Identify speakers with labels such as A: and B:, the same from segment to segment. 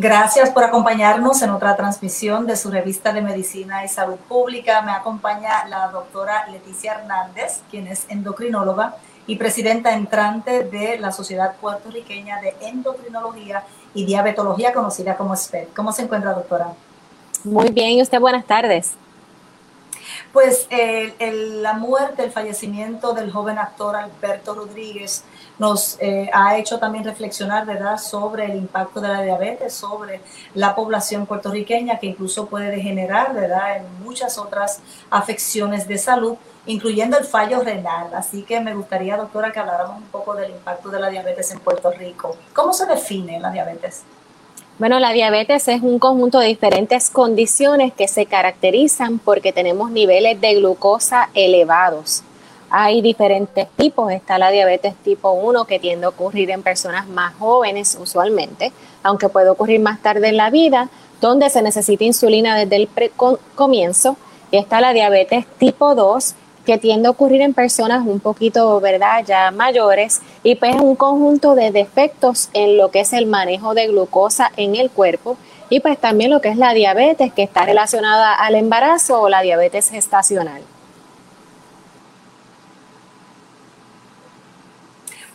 A: Gracias por acompañarnos en otra transmisión de su revista de Medicina y Salud Pública. Me acompaña la doctora Leticia Hernández, quien es endocrinóloga y presidenta entrante de la Sociedad Puertorriqueña de Endocrinología y Diabetología, conocida como SPED. ¿Cómo se encuentra, doctora?
B: Muy bien, y usted buenas tardes.
A: Pues la muerte, el fallecimiento del joven actor Alberto Rodríguez nos eh, ha hecho también reflexionar, ¿verdad?, sobre el impacto de la diabetes, sobre la población puertorriqueña, que incluso puede degenerar, ¿verdad?, en muchas otras afecciones de salud, incluyendo el fallo renal. Así que me gustaría, doctora, que habláramos un poco del impacto de la diabetes en Puerto Rico. ¿Cómo se define la diabetes?
B: Bueno, la diabetes es un conjunto de diferentes condiciones que se caracterizan porque tenemos niveles de glucosa elevados. Hay diferentes tipos. Está la diabetes tipo 1 que tiende a ocurrir en personas más jóvenes usualmente, aunque puede ocurrir más tarde en la vida, donde se necesita insulina desde el comienzo. Y está la diabetes tipo 2 que tiende a ocurrir en personas un poquito, ¿verdad?, ya mayores y pues un conjunto de defectos en lo que es el manejo de glucosa en el cuerpo y pues también lo que es la diabetes que está relacionada al embarazo o la diabetes gestacional.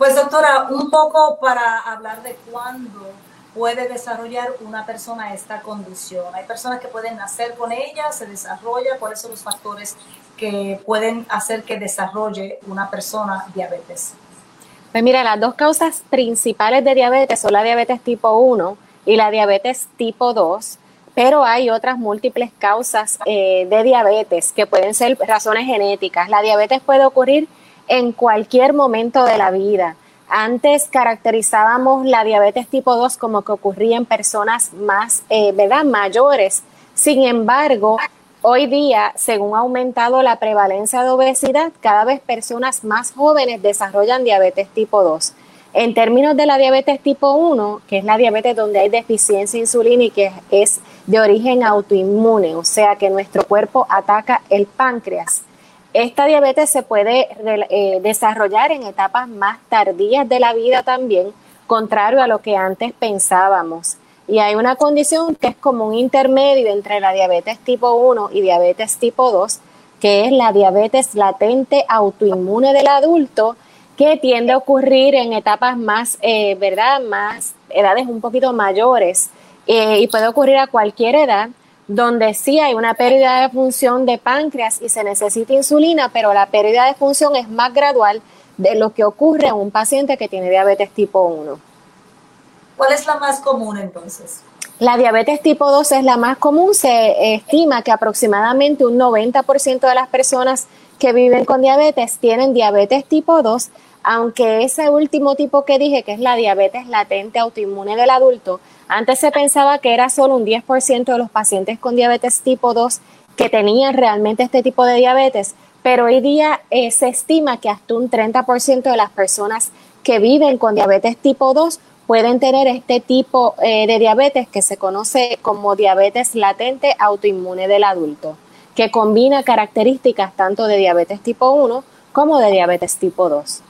A: Pues doctora, un poco para hablar de cuándo puede desarrollar una persona esta condición. Hay personas que pueden nacer con ella, se desarrolla, cuáles son los factores que pueden hacer que desarrolle una persona diabetes.
B: Pues mira, las dos causas principales de diabetes son la diabetes tipo 1 y la diabetes tipo 2, pero hay otras múltiples causas eh, de diabetes que pueden ser razones genéticas. La diabetes puede ocurrir en cualquier momento de la vida. Antes caracterizábamos la diabetes tipo 2 como que ocurría en personas más, eh, mayores. Sin embargo, hoy día, según ha aumentado la prevalencia de obesidad, cada vez personas más jóvenes desarrollan diabetes tipo 2. En términos de la diabetes tipo 1, que es la diabetes donde hay deficiencia insulina y que es de origen autoinmune, o sea que nuestro cuerpo ataca el páncreas esta diabetes se puede eh, desarrollar en etapas más tardías de la vida también, contrario a lo que antes pensábamos. Y hay una condición que es como un intermedio entre la diabetes tipo 1 y diabetes tipo 2, que es la diabetes latente autoinmune del adulto, que tiende a ocurrir en etapas más, eh, ¿verdad? Más edades un poquito mayores eh, y puede ocurrir a cualquier edad donde sí hay una pérdida de función de páncreas y se necesita insulina, pero la pérdida de función es más gradual de lo que ocurre en un paciente que tiene diabetes tipo 1.
A: ¿Cuál es la más común entonces?
B: La diabetes tipo 2 es la más común. Se estima que aproximadamente un 90% de las personas que viven con diabetes tienen diabetes tipo 2, aunque ese último tipo que dije, que es la diabetes latente autoinmune del adulto, antes se pensaba que era solo un 10% de los pacientes con diabetes tipo 2 que tenían realmente este tipo de diabetes, pero hoy día eh, se estima que hasta un 30% de las personas que viven con diabetes tipo 2 pueden tener este tipo eh, de diabetes que se conoce como diabetes latente autoinmune del adulto, que combina características tanto de diabetes tipo 1 como de diabetes tipo 2.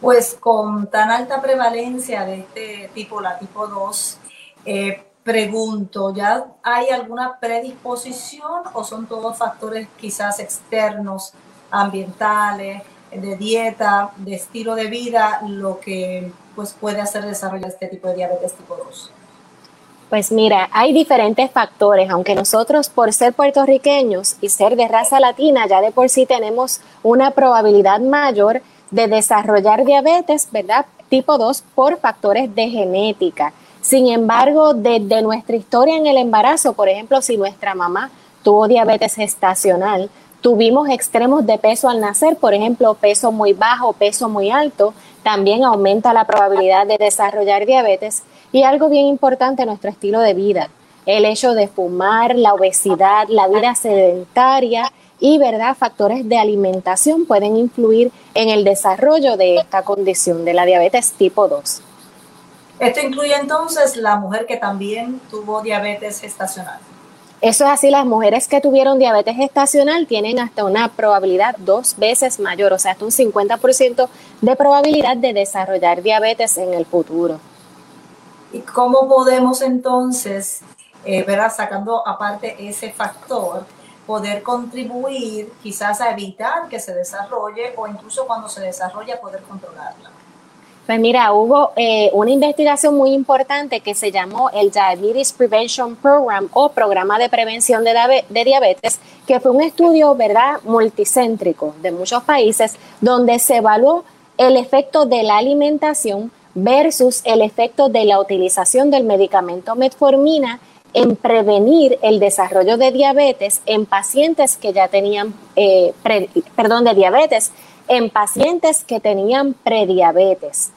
A: Pues con tan alta prevalencia de este tipo, la tipo 2, eh, pregunto, ¿ya hay alguna predisposición o son todos factores quizás externos, ambientales, de dieta, de estilo de vida, lo que pues, puede hacer desarrollar este tipo de diabetes tipo 2?
B: Pues mira, hay diferentes factores, aunque nosotros por ser puertorriqueños y ser de raza latina ya de por sí tenemos una probabilidad mayor de desarrollar diabetes, ¿verdad? Tipo 2 por factores de genética. Sin embargo, desde nuestra historia en el embarazo, por ejemplo, si nuestra mamá tuvo diabetes gestacional, tuvimos extremos de peso al nacer, por ejemplo, peso muy bajo, peso muy alto, también aumenta la probabilidad de desarrollar diabetes. Y algo bien importante, nuestro estilo de vida. el hecho de fumar, la obesidad, la vida sedentaria y verdad factores de alimentación pueden influir en el desarrollo de esta condición de la diabetes tipo 2.
A: Esto incluye entonces la mujer que también tuvo diabetes gestacional.
B: Eso es así, las mujeres que tuvieron diabetes gestacional tienen hasta una probabilidad dos veces mayor, o sea, hasta un 50% de probabilidad de desarrollar diabetes en el futuro.
A: ¿Y cómo podemos entonces, eh, ¿verdad? sacando aparte ese factor, poder contribuir quizás a evitar que se desarrolle o incluso cuando se desarrolla poder controlarla?
B: Pues mira, hubo eh, una investigación muy importante que se llamó el Diabetes Prevention Program o Programa de Prevención de, de, Diabetes, que fue un estudio, ¿verdad?, multicéntrico de muchos países, donde se evaluó el efecto de la alimentación versus el efecto de la utilización del medicamento metformina en prevenir el desarrollo de diabetes en pacientes que ya tenían, eh, perdón, de diabetes, en pacientes que tenían prediabetes.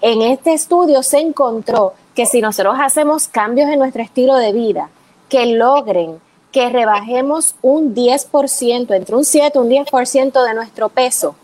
B: En este estudio se encontró que si nosotros hacemos cambios en nuestro estilo de vida que logren que rebajemos un 10%, entre un 7 y un 10% de nuestro peso,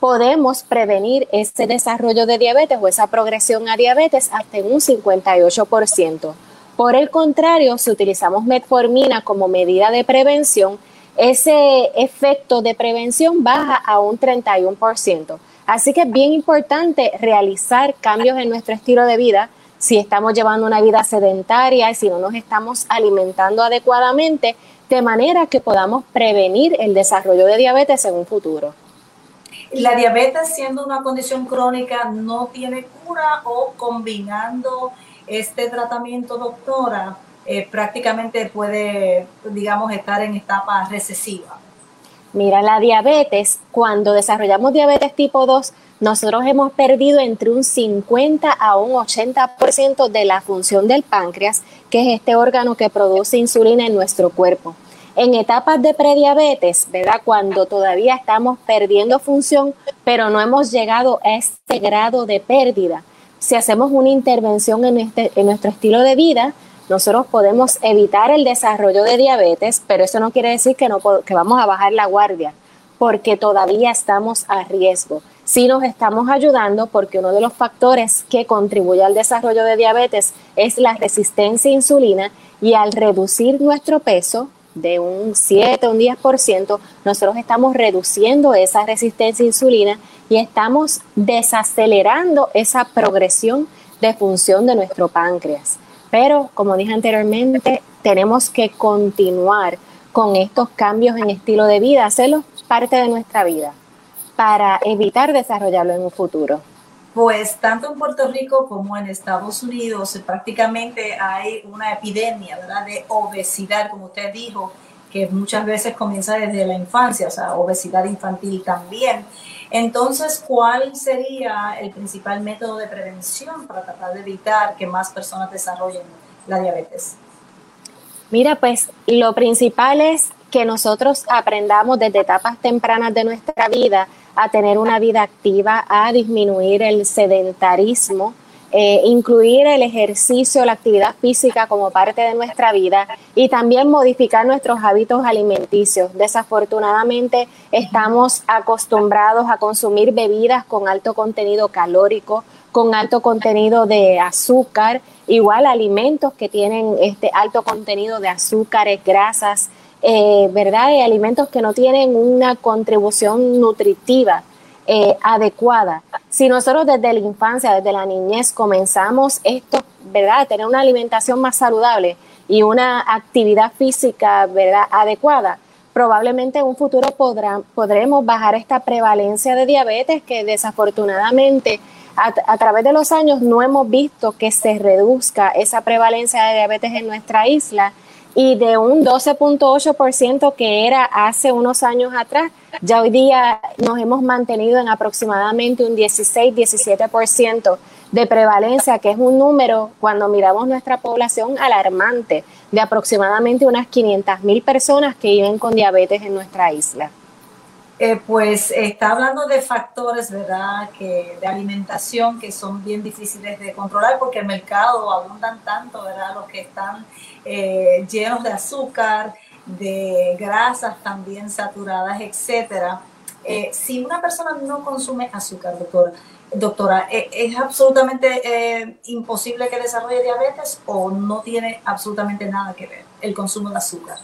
B: podemos prevenir ese desarrollo de diabetes o esa progresión a diabetes hasta en un 58%. Por el contrario, si utilizamos metformina como medida de prevención, ese efecto de prevención baja a un 31%. Así que es bien importante realizar cambios en nuestro estilo de vida si estamos llevando una vida sedentaria y si no nos estamos alimentando adecuadamente, de manera que podamos prevenir el desarrollo de diabetes en un futuro.
A: La diabetes siendo una condición crónica no tiene cura o combinando este tratamiento, doctora, eh, prácticamente puede, digamos, estar en etapa recesiva.
B: Mira, la diabetes, cuando desarrollamos diabetes tipo 2, nosotros hemos perdido entre un 50 a un 80% de la función del páncreas, que es este órgano que produce insulina en nuestro cuerpo. En etapas de prediabetes, ¿verdad? Cuando todavía estamos perdiendo función, pero no hemos llegado a este grado de pérdida. Si hacemos una intervención en, este, en nuestro estilo de vida, nosotros podemos evitar el desarrollo de diabetes, pero eso no quiere decir que, no, que vamos a bajar la guardia, porque todavía estamos a riesgo. Sí nos estamos ayudando porque uno de los factores que contribuye al desarrollo de diabetes es la resistencia a insulina y al reducir nuestro peso de un 7 o un 10%, nosotros estamos reduciendo esa resistencia a insulina y estamos desacelerando esa progresión de función de nuestro páncreas. Pero, como dije anteriormente, tenemos que continuar con estos cambios en estilo de vida, hacerlos parte de nuestra vida para evitar desarrollarlo en un futuro.
A: Pues tanto en Puerto Rico como en Estados Unidos prácticamente hay una epidemia ¿verdad? de obesidad, como usted dijo, que muchas veces comienza desde la infancia, o sea, obesidad infantil también. Entonces, ¿cuál sería el principal método de prevención para tratar de evitar que más personas desarrollen la diabetes?
B: Mira, pues lo principal es que nosotros aprendamos desde etapas tempranas de nuestra vida a tener una vida activa, a disminuir el sedentarismo, eh, incluir el ejercicio, la actividad física como parte de nuestra vida y también modificar nuestros hábitos alimenticios. Desafortunadamente estamos acostumbrados a consumir bebidas con alto contenido calórico, con alto contenido de azúcar, igual alimentos que tienen este alto contenido de azúcares, grasas, eh, ¿verdad? Y alimentos que no tienen una contribución nutritiva eh, adecuada. Si nosotros desde la infancia, desde la niñez comenzamos esto, ¿verdad? Tener una alimentación más saludable y una actividad física, ¿verdad? Adecuada, probablemente en un futuro podremos bajar esta prevalencia de diabetes que desafortunadamente a, través de los años no hemos visto que se reduzca esa prevalencia de diabetes en nuestra isla y de un 12.8% que era hace unos años atrás, ya hoy día nos hemos mantenido en aproximadamente un 16-17% de prevalencia, que es un número, cuando miramos nuestra población, alarmante, de aproximadamente unas 500 mil personas que viven con diabetes en nuestra isla.
A: Eh, pues está hablando de factores, ¿verdad? Que de alimentación que son bien difíciles de controlar porque el mercado abundan tanto, ¿verdad? Los que están eh, llenos de azúcar, de grasas también saturadas, etcétera. Eh, si una persona no consume azúcar, doctora, doctora ¿es absolutamente imposible que desarrolle diabetes o no tiene absolutamente nada que ver el consumo de azúcar?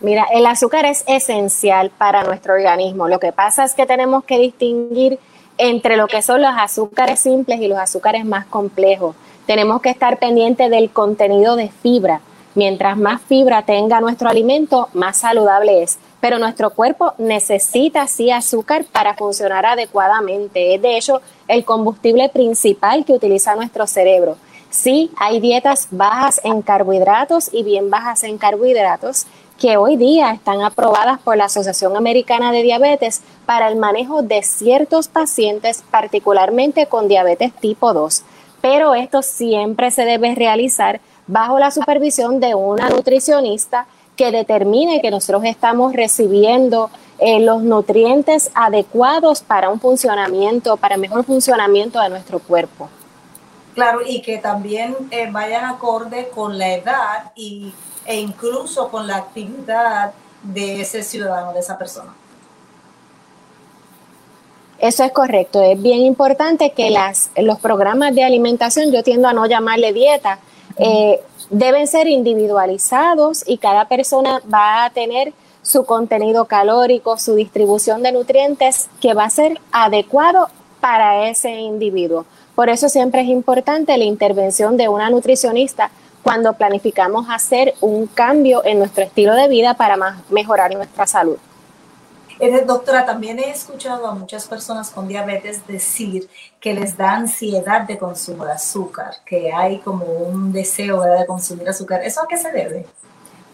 B: Mira, el azúcar es esencial para nuestro organismo. Lo que pasa es que tenemos que distinguir entre lo que son los azúcares simples y los azúcares más complejos. Tenemos que estar pendientes del contenido de fibra. Mientras más fibra tenga nuestro alimento, más saludable es. Pero nuestro cuerpo necesita sí azúcar para funcionar adecuadamente. Es de hecho el combustible principal que utiliza nuestro cerebro. Sí, hay dietas bajas en carbohidratos y bien bajas en carbohidratos que hoy día están aprobadas por la Asociación Americana de Diabetes para el manejo de ciertos pacientes, particularmente con diabetes tipo 2. Pero esto siempre se debe realizar bajo la supervisión de una nutricionista que determine que nosotros estamos recibiendo eh, los nutrientes adecuados para un funcionamiento, para mejor funcionamiento de nuestro cuerpo.
A: Claro, y que también eh, vayan acorde con la edad y e incluso con la actividad de ese ciudadano, de esa persona.
B: Eso es correcto. Es bien importante que las, los programas de alimentación, yo tiendo a no llamarle dieta, eh, deben ser individualizados y cada persona va a tener su contenido calórico, su distribución de nutrientes que va a ser adecuado para ese individuo. Por eso siempre es importante la intervención de una nutricionista cuando planificamos hacer un cambio en nuestro estilo de vida para mejorar nuestra salud.
A: Doctora, también he escuchado a muchas personas con diabetes decir que les da ansiedad de consumo de azúcar, que hay como un deseo de consumir azúcar. ¿Eso a qué se debe?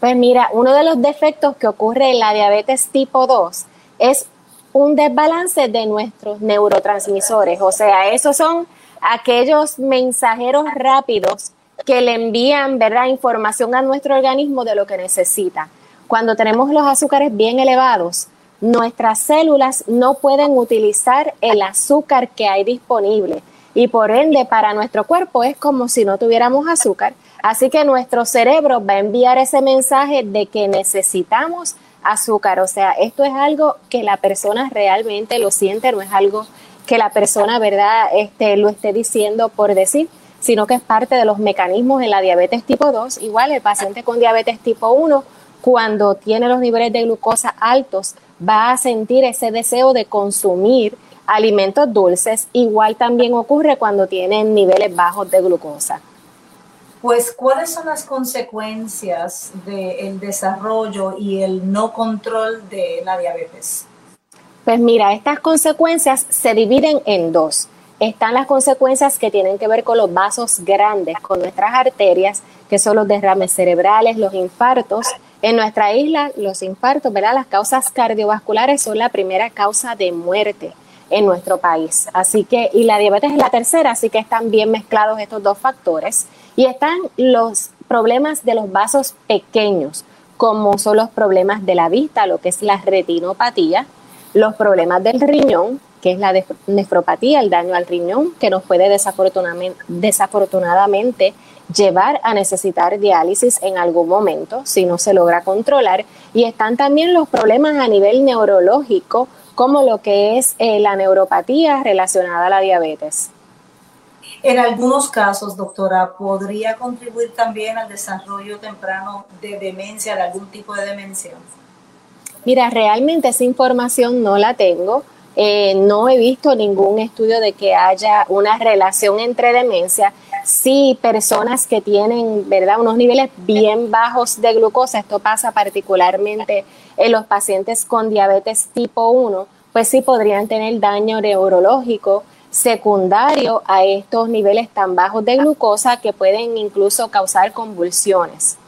B: Pues mira, uno de los defectos que ocurre en la diabetes tipo 2 es un desbalance de nuestros neurotransmisores. O sea, esos son aquellos mensajeros rápidos que le envían ¿verdad? información a nuestro organismo de lo que necesita. Cuando tenemos los azúcares bien elevados, nuestras células no pueden utilizar el azúcar que hay disponible y por ende para nuestro cuerpo es como si no tuviéramos azúcar. Así que nuestro cerebro va a enviar ese mensaje de que necesitamos azúcar. O sea, esto es algo que la persona realmente lo siente, no es algo que la persona, ¿verdad?, este, lo esté diciendo por decir sino que es parte de los mecanismos en la diabetes tipo 2. Igual el paciente con diabetes tipo 1, cuando tiene los niveles de glucosa altos, va a sentir ese deseo de consumir alimentos dulces. Igual también ocurre cuando tienen niveles bajos de glucosa.
A: Pues, ¿cuáles son las consecuencias del desarrollo y el no control de la diabetes?
B: Pues mira, estas consecuencias se dividen en dos están las consecuencias que tienen que ver con los vasos grandes, con nuestras arterias, que son los derrames cerebrales, los infartos. En nuestra isla, los infartos, ¿verdad? Las causas cardiovasculares son la primera causa de muerte en nuestro país. Así que, y la diabetes es la tercera, así que están bien mezclados estos dos factores. Y están los problemas de los vasos pequeños, como son los problemas de la vista, lo que es la retinopatía, los problemas del riñón, que es la nefropatía, el daño al riñón, que nos puede desafortunadamente, desafortunadamente llevar a necesitar diálisis en algún momento si no se logra controlar. Y están también los problemas a nivel neurológico, como lo que es eh, la neuropatía relacionada a la diabetes.
A: En algunos casos, doctora, ¿podría contribuir también al desarrollo temprano de demencia, de algún tipo de demencia?
B: Mira, realmente esa información no la tengo. Eh, no he visto ningún estudio de que haya una relación entre demencia. Sí, personas que tienen, ¿verdad?, unos niveles bien bajos de glucosa, esto pasa particularmente en los pacientes con diabetes tipo 1, pues sí podrían tener daño neurológico secundario a estos niveles tan bajos de glucosa que pueden incluso causar convulsiones.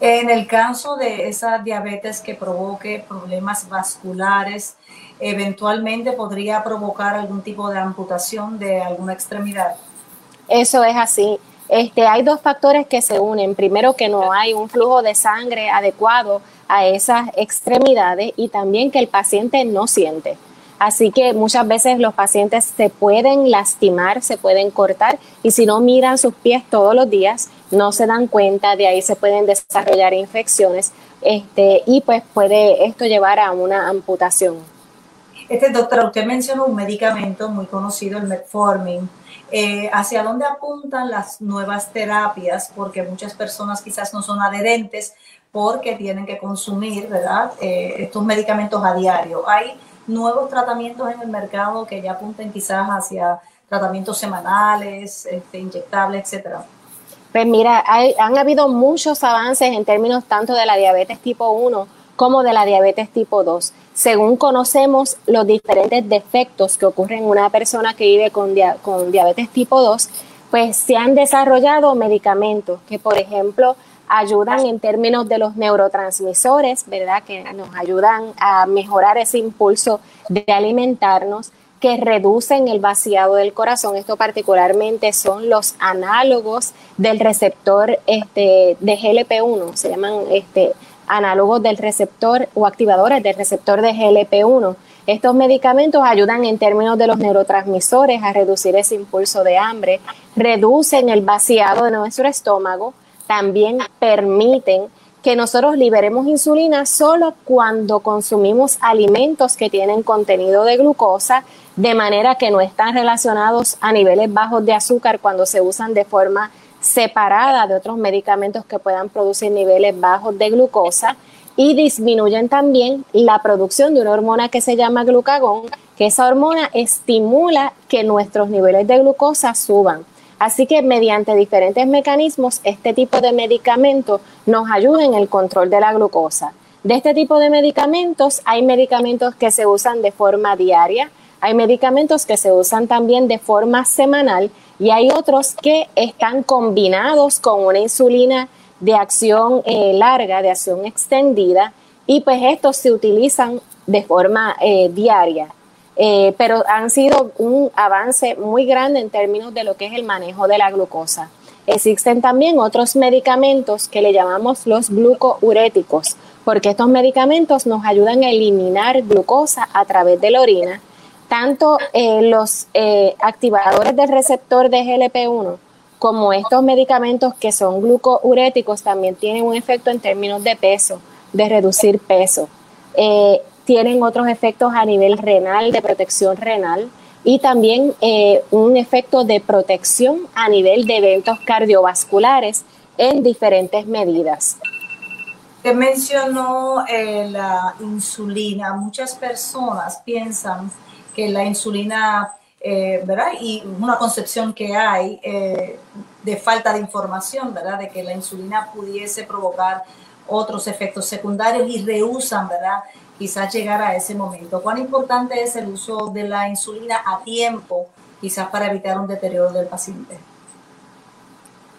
A: En el caso de esa diabetes que provoque problemas vasculares, eventualmente podría provocar algún tipo de amputación de alguna extremidad.
B: Eso es así. Este, hay dos factores que se unen. Primero, que no hay un flujo de sangre adecuado a esas extremidades y también que el paciente no siente. Así que muchas veces los pacientes se pueden lastimar, se pueden cortar y si no miran sus pies todos los días, no se dan cuenta, de ahí se pueden desarrollar infecciones este, y pues puede esto llevar a una amputación.
A: Este doctor, usted mencionó un medicamento muy conocido, el metformin. Eh, ¿Hacia dónde apuntan las nuevas terapias? Porque muchas personas quizás no son adherentes porque tienen que consumir, ¿verdad? Eh, estos medicamentos a diario. Hay nuevos tratamientos en el mercado que ya apunten quizás hacia tratamientos semanales, este, inyectables, etcétera.
B: Pues mira, han habido muchos avances en términos tanto de la diabetes tipo 1 como de la diabetes tipo 2. Según conocemos los diferentes defectos que ocurren en una persona que vive con, con diabetes tipo 2, pues se han desarrollado medicamentos que, por ejemplo, ayudan en términos de los neurotransmisores, ¿verdad? Que nos ayudan a mejorar ese impulso de alimentarnos, que reducen el vaciado del corazón. Esto particularmente son los análogos del receptor este, de GLP-1, se llaman este, análogos del receptor o activadores del receptor de GLP-1. Estos medicamentos ayudan en términos de los neurotransmisores a reducir ese impulso de hambre, reducen el vaciado de nuestro estómago, también permiten que nosotros liberemos insulina solo cuando consumimos alimentos que tienen contenido de glucosa, de manera que no están relacionados a niveles bajos de azúcar cuando se usan de forma separada de otros medicamentos que puedan producir niveles bajos de glucosa y disminuyen también la producción de una hormona que se llama glucagón, que esa hormona estimula que nuestros niveles de glucosa suban. Así que mediante diferentes mecanismos, este tipo de medicamentos nos ayuda en el control de la glucosa. De este tipo de medicamentos, hay medicamentos que se usan de forma diaria, hay medicamentos que se usan también de forma semanal y hay otros que están combinados con una insulina de acción eh, larga, de acción extendida, y pues estos se utilizan de forma eh, diaria. Eh, pero han sido un avance muy grande en términos de lo que es el manejo de la glucosa. Existen también otros medicamentos que le llamamos los glucouréticos, porque estos medicamentos nos ayudan a eliminar glucosa a través de la orina. Tanto eh, los eh, activadores del receptor de GLP-1 como estos medicamentos que son glucouréticos también tienen un efecto en términos de peso, de reducir peso tienen otros efectos a nivel renal, de protección renal, y también eh, un efecto de protección a nivel de eventos cardiovasculares en diferentes medidas.
A: Te mencionó eh, la insulina. Muchas personas piensan que la insulina, eh, ¿verdad? Y una concepción que hay de falta de información, ¿verdad? De que la insulina pudiese provocar otros efectos secundarios y rehusan, ¿verdad? quizás llegar a ese momento. ¿Cuán importante es el uso de la insulina a tiempo, quizás para evitar un deterioro del paciente?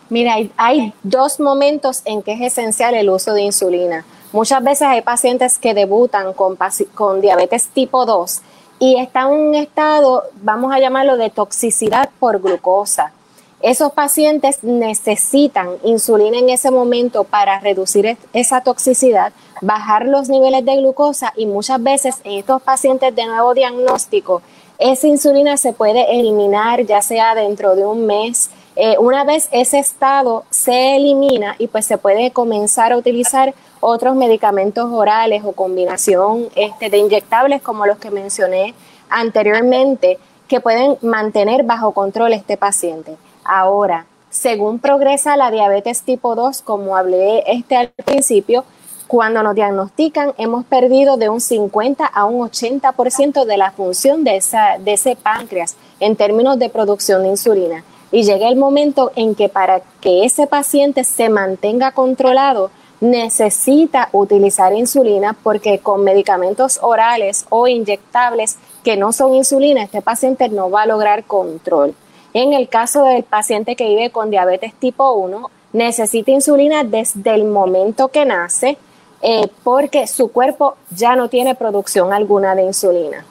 B: Mira, hay, dos momentos en que es esencial el uso de insulina. Muchas veces hay pacientes que debutan con diabetes tipo 2 y están en un estado, vamos a llamarlo, de toxicidad por glucosa. Esos pacientes necesitan insulina en ese momento para reducir esa toxicidad, bajar los niveles de glucosa y muchas veces en estos pacientes de nuevo diagnóstico, esa insulina se puede eliminar ya sea dentro de un mes. Eh, una vez ese estado se elimina y pues se puede comenzar a utilizar otros medicamentos orales o combinación este, de inyectables como los que mencioné anteriormente que pueden mantener bajo control este paciente. Ahora, según progresa la diabetes tipo 2, como hablé este al principio, cuando nos diagnostican hemos perdido de un 50 a un 80% de la función de, esa, de ese páncreas en términos de producción de insulina. Y llega el momento en que para que ese paciente se mantenga controlado, necesita utilizar insulina porque con medicamentos orales o inyectables que no son insulina, este paciente no va a lograr control. En el caso del paciente que vive con diabetes tipo 1, necesita insulina desde el momento que nace eh, porque su cuerpo ya no tiene producción alguna de insulina.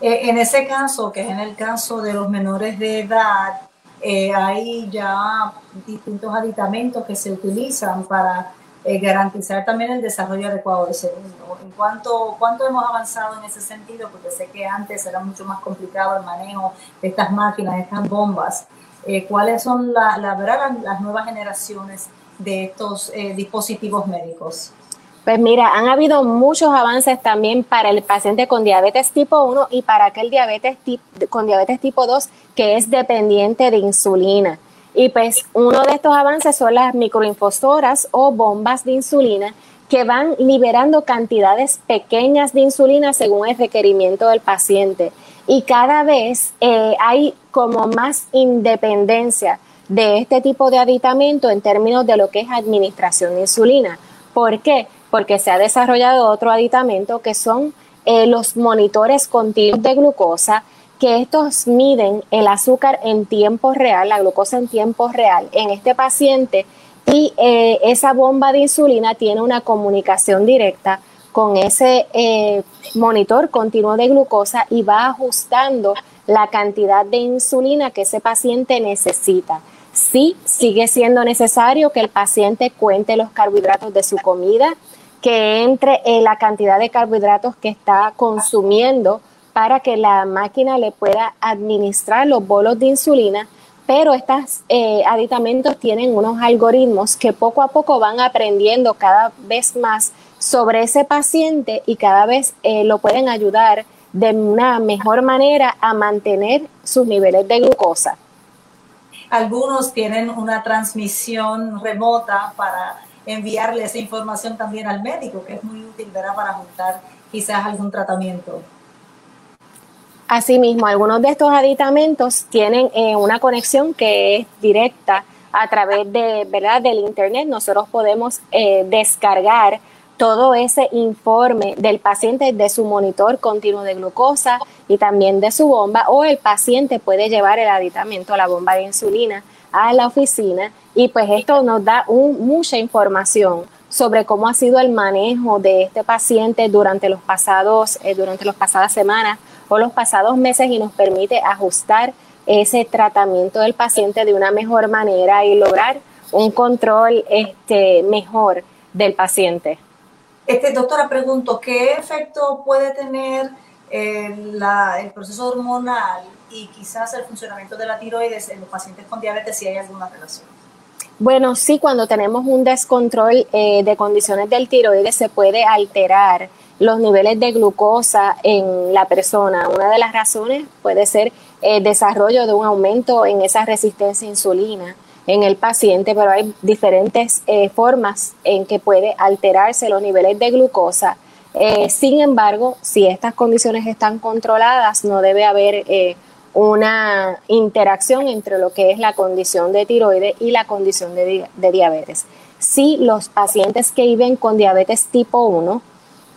A: Eh, en ese caso, que es en el caso de los menores de edad, eh, hay ya distintos aditamentos que se utilizan para eh, garantizar también el desarrollo adecuado del segundo. ¿En cuánto, cuánto hemos avanzado en ese sentido? Porque sé que antes era mucho más complicado el manejo de estas máquinas, de estas bombas. Eh, ¿Cuáles son la, las nuevas generaciones de estos dispositivos médicos?
B: Pues mira, han habido muchos avances también para el paciente con diabetes tipo 1 y para aquel diabetes con diabetes tipo 2 que es dependiente de insulina. Y pues uno de estos avances son las microinfusoras o bombas de insulina que van liberando cantidades pequeñas de insulina según el requerimiento del paciente. Y cada vez eh, hay como más independencia de este tipo de aditamento en términos de lo que es administración de insulina. ¿Por qué? porque se ha desarrollado otro aditamento que son eh, los monitores continuos de glucosa, que estos miden el azúcar en tiempo real, la glucosa en tiempo real en este paciente y eh, esa bomba de insulina tiene una comunicación directa con ese eh, monitor continuo de glucosa y va ajustando la cantidad de insulina que ese paciente necesita. Sí, sigue siendo necesario que el paciente cuente los carbohidratos de su comida, que entre en la cantidad de carbohidratos que está consumiendo para que la máquina le pueda administrar los bolos de insulina, pero estos eh, aditamentos tienen unos algoritmos que poco a poco van aprendiendo cada vez más sobre ese paciente y cada vez eh, lo pueden ayudar de una mejor manera a mantener sus niveles de glucosa.
A: Algunos tienen una transmisión remota para enviarle esa información también al médico, que es muy útil para ajustar quizás algún tratamiento.
B: Asimismo, algunos de estos aditamentos tienen eh, una conexión que es directa a través de, ¿verdad? del Internet. Nosotros podemos eh, descargar todo ese informe del paciente de su monitor continuo de glucosa y también de su bomba o el paciente puede llevar el aditamento, la bomba de insulina a la oficina y pues esto nos da mucha información sobre cómo ha sido el manejo de este paciente durante los pasados, eh, durante las pasadas semanas o los pasados meses y nos permite ajustar ese tratamiento del paciente de una mejor manera y lograr un control este, mejor del paciente.
A: Este, doctora, pregunto, ¿qué efecto puede tener eh, el proceso hormonal y quizás el funcionamiento de la tiroides en los pacientes con diabetes si hay alguna relación?
B: Bueno, sí, cuando tenemos un descontrol eh, de condiciones del tiroides se puede alterar los niveles de glucosa en la persona. Una de las razones puede ser el desarrollo de un aumento en esa resistencia a insulina en el paciente, pero hay diferentes eh, formas en que puede alterarse los niveles de glucosa. Eh, sin embargo, si estas condiciones están controladas, no debe haber una interacción entre lo que es la condición de tiroides y la condición de, diabetes. Si los pacientes que viven con diabetes tipo 1,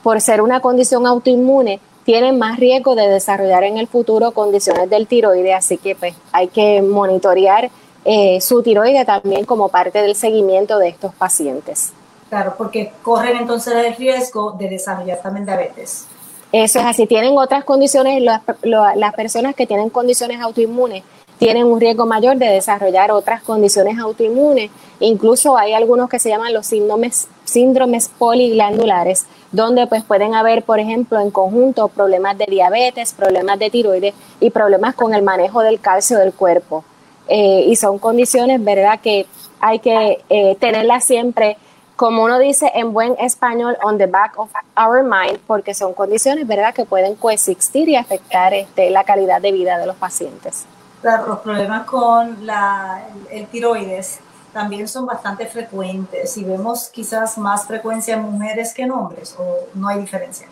B: por ser una condición autoinmune, tienen más riesgo de desarrollar en el futuro condiciones del tiroides, así que pues hay que monitorear eh, su tiroide también como parte del seguimiento de estos pacientes.
A: Claro, porque corren entonces el riesgo de desarrollar también diabetes.
B: Eso es así. Tienen otras condiciones, las, personas que tienen condiciones autoinmunes tienen un riesgo mayor de desarrollar otras condiciones autoinmunes. Incluso hay algunos que se llaman los síndromes, poliglandulares, donde pues pueden haber, por ejemplo, en conjunto problemas de diabetes, problemas de tiroides y problemas con el manejo del calcio del cuerpo. Eh, y son condiciones, ¿verdad?, que hay que eh, tenerlas siempre como uno dice en buen español, on the back of our mind, porque son condiciones, ¿verdad?, que pueden coexistir y afectar este, la calidad de vida de los pacientes.
A: Los problemas con la, el tiroides también son bastante frecuentes y vemos quizás más frecuencia en mujeres que en hombres, o no hay diferencia.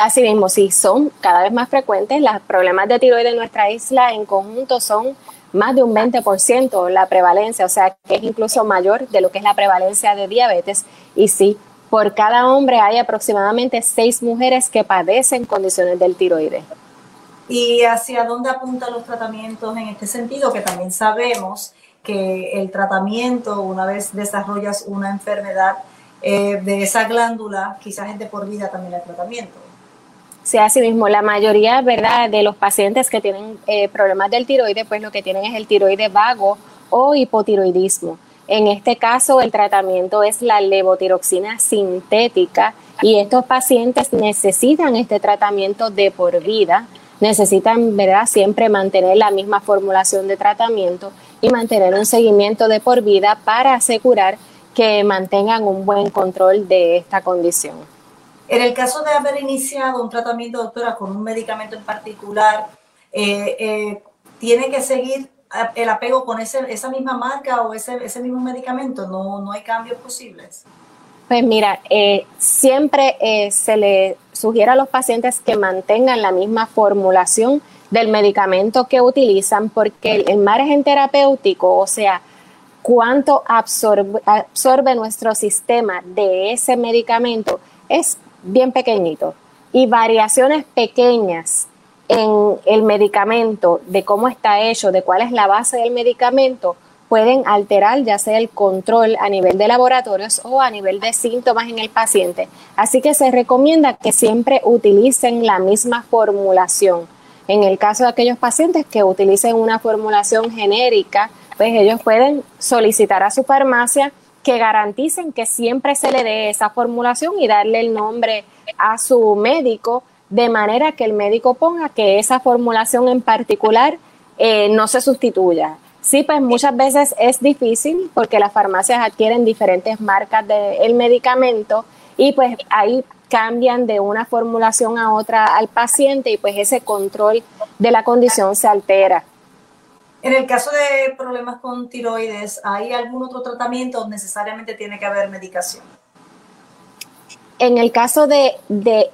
B: Así mismo, sí, son cada vez más frecuentes. Los problemas de tiroides en nuestra isla en conjunto son más de un 20% la prevalencia, o sea que es incluso mayor de lo que es la prevalencia de diabetes. Y sí, por cada hombre hay aproximadamente seis mujeres que padecen condiciones del tiroides.
A: ¿Y hacia dónde apuntan los tratamientos en este sentido? Que también sabemos que el tratamiento, una vez desarrollas una enfermedad eh, de esa glándula, quizás es de por vida también el tratamiento.
B: Sí, así mismo, la mayoría, ¿verdad?, de los pacientes que tienen eh, problemas del tiroides, pues lo que tienen es el tiroides vago o hipotiroidismo. En este caso, el tratamiento es la levotiroxina sintética y estos pacientes necesitan este tratamiento de por vida, necesitan, ¿verdad?, siempre mantener la misma formulación de tratamiento y mantener un seguimiento de por vida para asegurar que mantengan un buen control de esta condición.
A: En el caso de haber iniciado un tratamiento, doctora, con un medicamento en particular, eh, eh, ¿tiene que seguir el apego con ese, esa misma marca o ese, ese mismo medicamento? ¿No, ¿No hay cambios posibles?
B: Pues mira, eh, siempre se le sugiere a los pacientes que mantengan la misma formulación del medicamento que utilizan porque el, margen terapéutico, o sea, cuánto absorbe, absorbe nuestro sistema de ese medicamento, es bien pequeñito. Y variaciones pequeñas en el medicamento, de cómo está hecho, de cuál es la base del medicamento, pueden alterar ya sea el control a nivel de laboratorios o a nivel de síntomas en el paciente. Así que se recomienda que siempre utilicen la misma formulación. En el caso de aquellos pacientes que utilicen una formulación genérica, pues ellos pueden solicitar a su farmacia que garanticen que siempre se le dé esa formulación y darle el nombre a su médico de manera que el médico ponga que esa formulación en particular eh, no se sustituya. Sí, pues muchas veces es difícil porque las farmacias adquieren diferentes marcas del medicamento y pues ahí cambian de una formulación a otra al paciente y pues ese control de la condición se altera.
A: En el caso de problemas con tiroides, ¿hay algún otro tratamiento o necesariamente tiene que haber medicación?
B: En el caso de,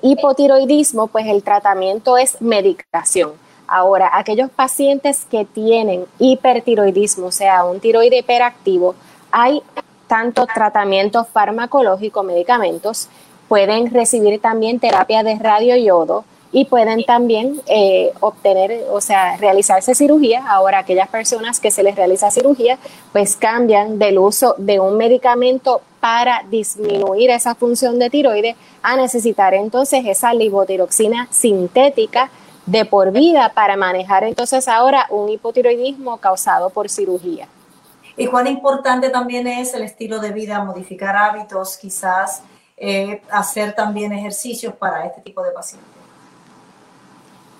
B: hipotiroidismo, pues el tratamiento es medicación. Ahora, aquellos pacientes que tienen hipertiroidismo, o sea, un tiroide hiperactivo, hay tanto tratamiento farmacológico, medicamentos, pueden recibir también terapia de radioyodo, y pueden también eh, obtener, o sea, realizarse cirugía. Ahora, aquellas personas que se les realiza cirugía, pues cambian del uso de un medicamento para disminuir esa función de tiroides a necesitar entonces esa libotiroxina sintética de por vida para manejar entonces ahora un hipotiroidismo causado por cirugía.
A: Y cuán importante también es el estilo de vida, modificar hábitos, quizás eh, hacer también ejercicios para este tipo de pacientes.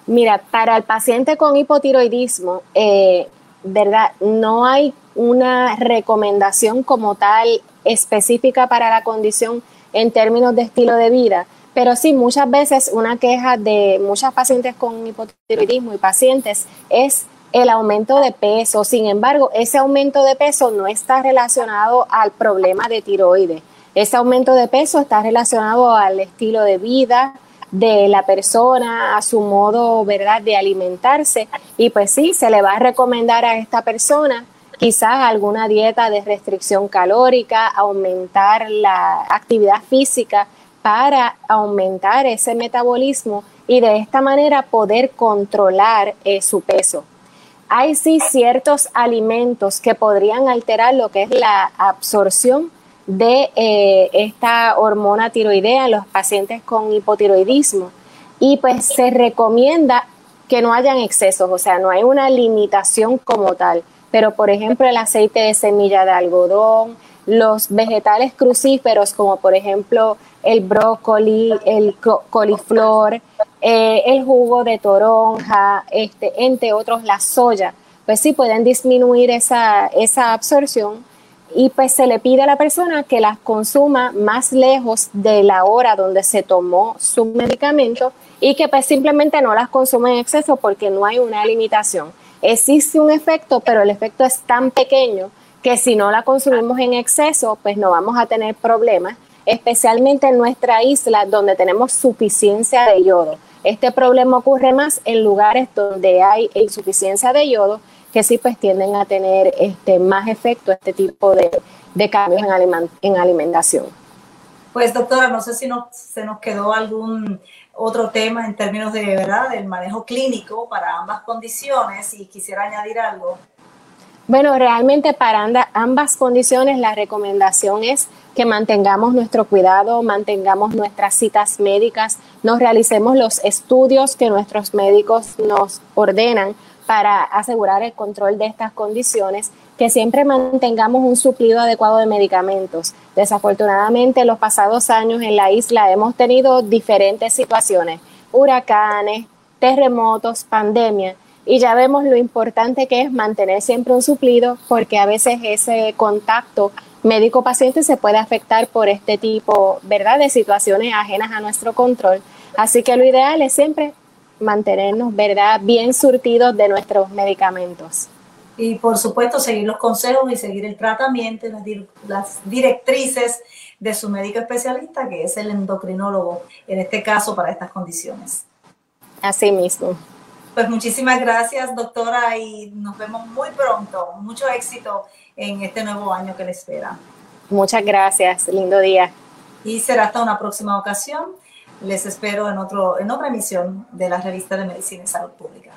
B: Mira, para el paciente con hipotiroidismo, eh, ¿verdad? No hay una recomendación como tal específica para la condición en términos de estilo de vida, pero sí muchas veces una queja de muchas pacientes con hipotiroidismo y pacientes es el aumento de peso. Sin embargo, ese aumento de peso no está relacionado al problema de tiroides. Ese aumento de peso está relacionado al estilo de vida, de la persona, a su modo, ¿verdad?, de alimentarse. Y pues sí, se le va a recomendar a esta persona quizás alguna dieta de restricción calórica, aumentar la actividad física para aumentar ese metabolismo y de esta manera poder controlar eh, su peso. Hay sí ciertos alimentos que podrían alterar lo que es la absorción de eh, esta hormona tiroidea en los pacientes con hipotiroidismo y pues se recomienda que no hayan excesos, o sea, no hay una limitación como tal, pero por ejemplo el aceite de semilla de algodón, los vegetales crucíferos como por ejemplo el brócoli, el coliflor, eh, el jugo de toronja, este, entre otros la soya, pues sí pueden disminuir esa, esa absorción y pues se le pide a la persona que las consuma más lejos de la hora donde se tomó su medicamento y que pues simplemente no las consume en exceso porque no hay una limitación. Existe un efecto, pero el efecto es tan pequeño que si no la consumimos en exceso, pues no vamos a tener problemas, especialmente en nuestra isla donde tenemos suficiencia de yodo. Este problema ocurre más en lugares donde hay insuficiencia de yodo que sí pues tienden a tener este, más efecto este tipo de, cambios en, en alimentación.
A: Pues doctora, no sé si se nos quedó algún otro tema en términos de verdad del manejo clínico para ambas condiciones y quisiera añadir algo.
B: Bueno, realmente para ambas condiciones la recomendación es que mantengamos nuestro cuidado, mantengamos nuestras citas médicas, nos realicemos los estudios que nuestros médicos nos ordenan para asegurar el control de estas condiciones, que siempre mantengamos un suplido adecuado de medicamentos. Desafortunadamente, en los pasados años en la isla hemos tenido diferentes situaciones, huracanes, terremotos, pandemia y ya vemos lo importante que es mantener siempre un suplido porque a veces ese contacto médico-paciente se puede afectar por este tipo, ¿verdad?, de situaciones ajenas a nuestro control. Así que lo ideal es siempre mantenernos, ¿verdad?, bien surtidos de nuestros medicamentos.
A: Y por supuesto seguir los consejos y seguir el tratamiento, las, las directrices de su médico especialista, que es el endocrinólogo, en este caso para estas condiciones.
B: Así mismo.
A: Pues muchísimas gracias, doctora, y nos vemos muy pronto. Mucho éxito en este nuevo año que le espera.
B: Muchas gracias, lindo día.
A: Y será hasta una próxima ocasión. Les espero en, otro, en otra emisión de la revista de Medicina y Salud Pública.